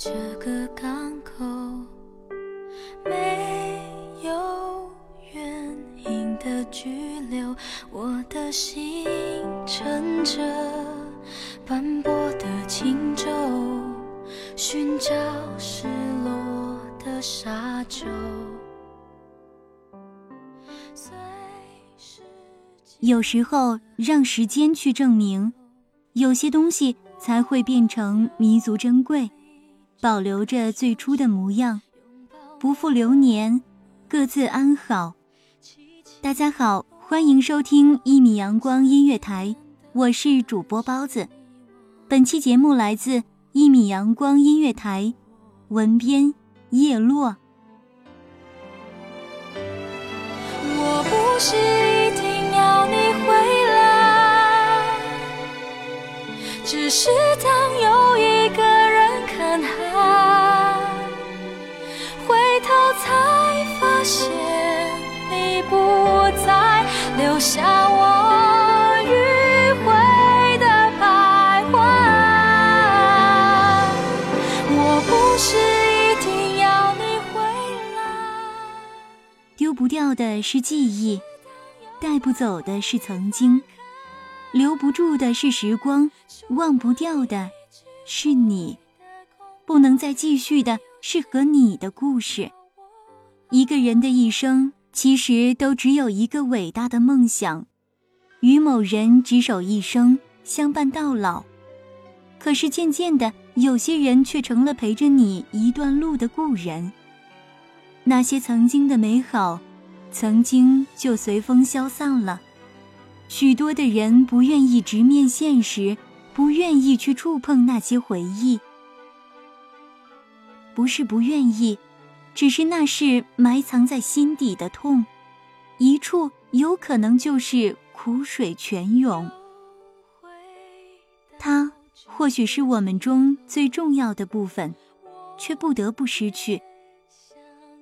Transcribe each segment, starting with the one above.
这个港口，没有原因的拘留，我的心乘着斑驳的轻舟，寻找失落的沙洲。随时有时候，让时间去证明，有些东西才会变成弥足珍贵，保留着最初的模样，不负流年，各自安好。大家好，欢迎收听一米阳光音乐台，我是主播包子。本期节目来自一米阳光音乐台，文编叶落。我不是一定要你回来，只是当有留下我迂回的徘徊。我不是一定要你回来。丢不掉的是记忆，带不走的是曾经，留不住的是时光，忘不掉的是你，不能再继续的是和你的故事。一个人的一生，其实都只有一个伟大的梦想，与某人执手一生，相伴到老。可是渐渐的，有些人却成了陪着你一段路的故人。那些曾经的美好，曾经就随风消散了。许多的人不愿意直面现实，不愿意去触碰那些回忆。不是不愿意，只是那是埋藏在心底的痛，一触有可能就是苦水泉涌。它或许是我们中最重要的部分，却不得不失去。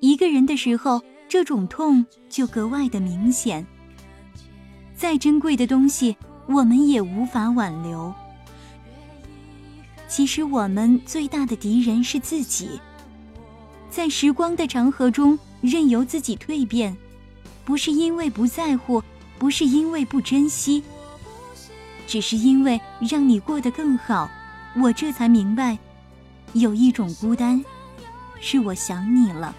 一个人的时候，这种痛就格外的明显。再珍贵的东西，我们也无法挽留。其实，我们最大的敌人是自己。在时光的长河中，任由自己蜕变，不是因为不在乎，不是因为不珍惜，只是因为让你过得更好。我这才明白，有一种孤单，是我想你了。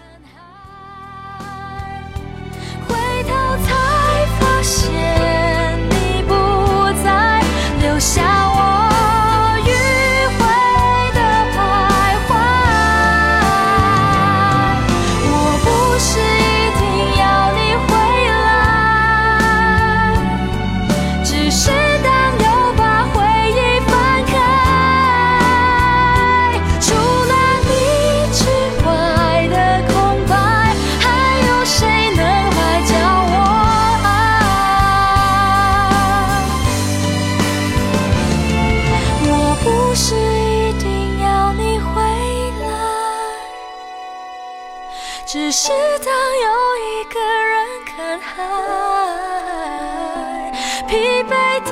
疲惫的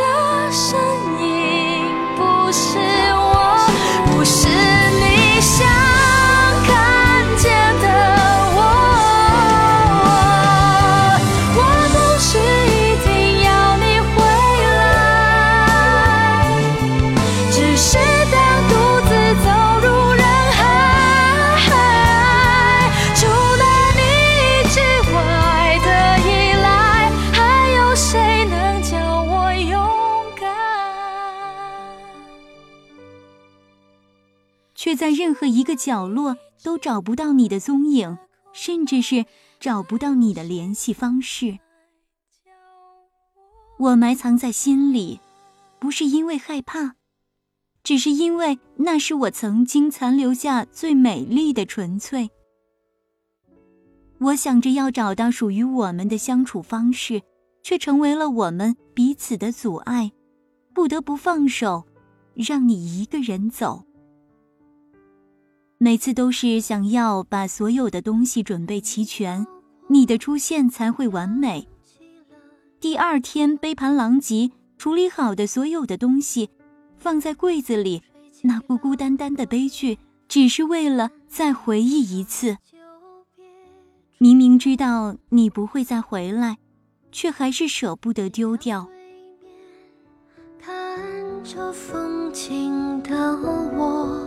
身影不是我，不是你想看见的我。我不是一定要你回来，只是在任何一个角落都找不到你的踪影，甚至是找不到你的联系方式。我埋藏在心里，不是因为害怕，只是因为那是我曾经残留下最美丽的纯粹。我想着要找到属于我们的相处方式，却成为了我们彼此的阻碍，不得不放手，让你一个人走。每次都是想要把所有的东西准备齐全，你的出现才会完美。第二天杯盘狼藉，处理好的所有的东西放在柜子里，那孤孤单单的悲剧，只是为了再回忆一次。明明知道你不会再回来，却还是舍不得丢掉。看着风景的我，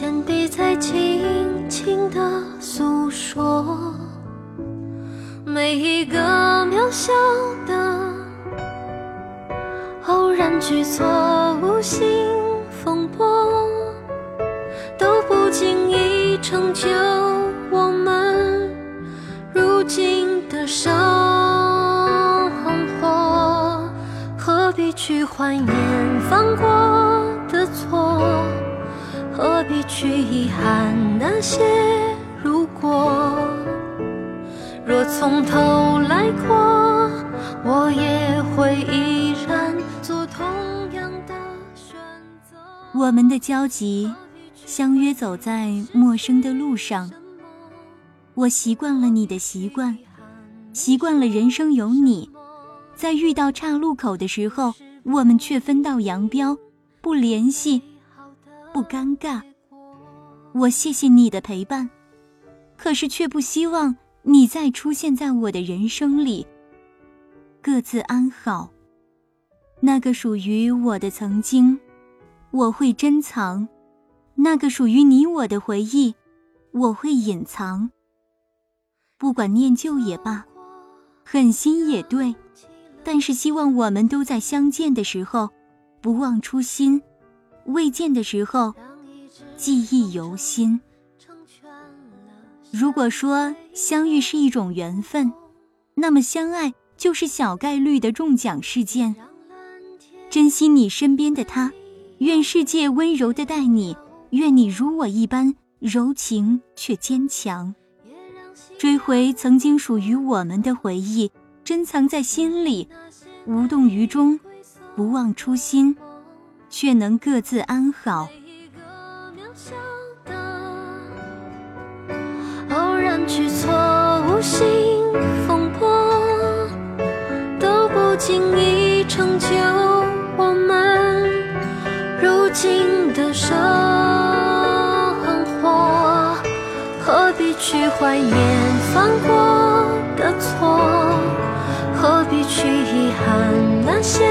铅笔在轻轻的诉说，每一个渺小的偶然举措，无心风波。都不经意成就我们如今的生活，何必去怀念犯过的错？何必去遗憾那些如果？若从头来过，我也会依然做同样的选择。我们的交集，相约走在陌生的路上。我习惯了你的习惯，习惯了人生有你。在遇到岔路口的时候，我们却分道扬镳，不联系，不尴尬。我谢谢你的陪伴，可是却不希望你再出现在我的人生里。各自安好，那个属于我的曾经，我会珍藏；那个属于你我的回忆，我会隐藏。不管念旧也罢，狠心也对，但是希望我们都在相见的时候不忘初心，未见的时候记忆犹新。如果说相遇是一种缘分，那么相爱就是小概率的中奖事件。珍惜你身边的他，愿世界温柔的待你，愿你如我一般柔情却坚强。追回曾经属于我们的回忆，珍藏在心里，无动于衷，不忘初心，却能各自安好。一个渺小的偶然举措，无心风波，都不经意成就我们如今的生活。何必去怀念犯过的错？何必去遗憾那些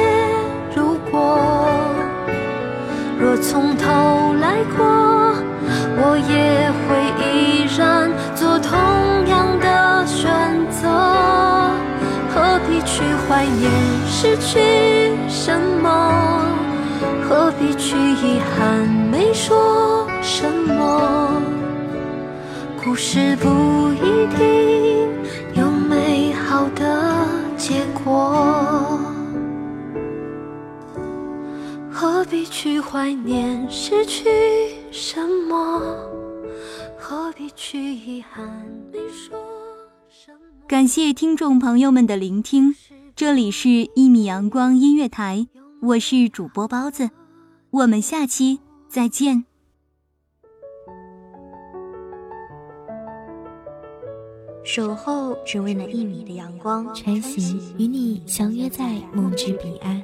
如果？若从头来过，我也会依然做同样的选择。何必去怀念失去什么？何必去遗憾没说什么？故事不一定有美好的结果。必去怀念失去什么？何必去遗憾没说什么？感谢听众朋友们的聆听，这里是一米阳光音乐台，我是主播包子，我们下期再见。守候只为那一米的阳光，穿行与你相约在梦之彼岸。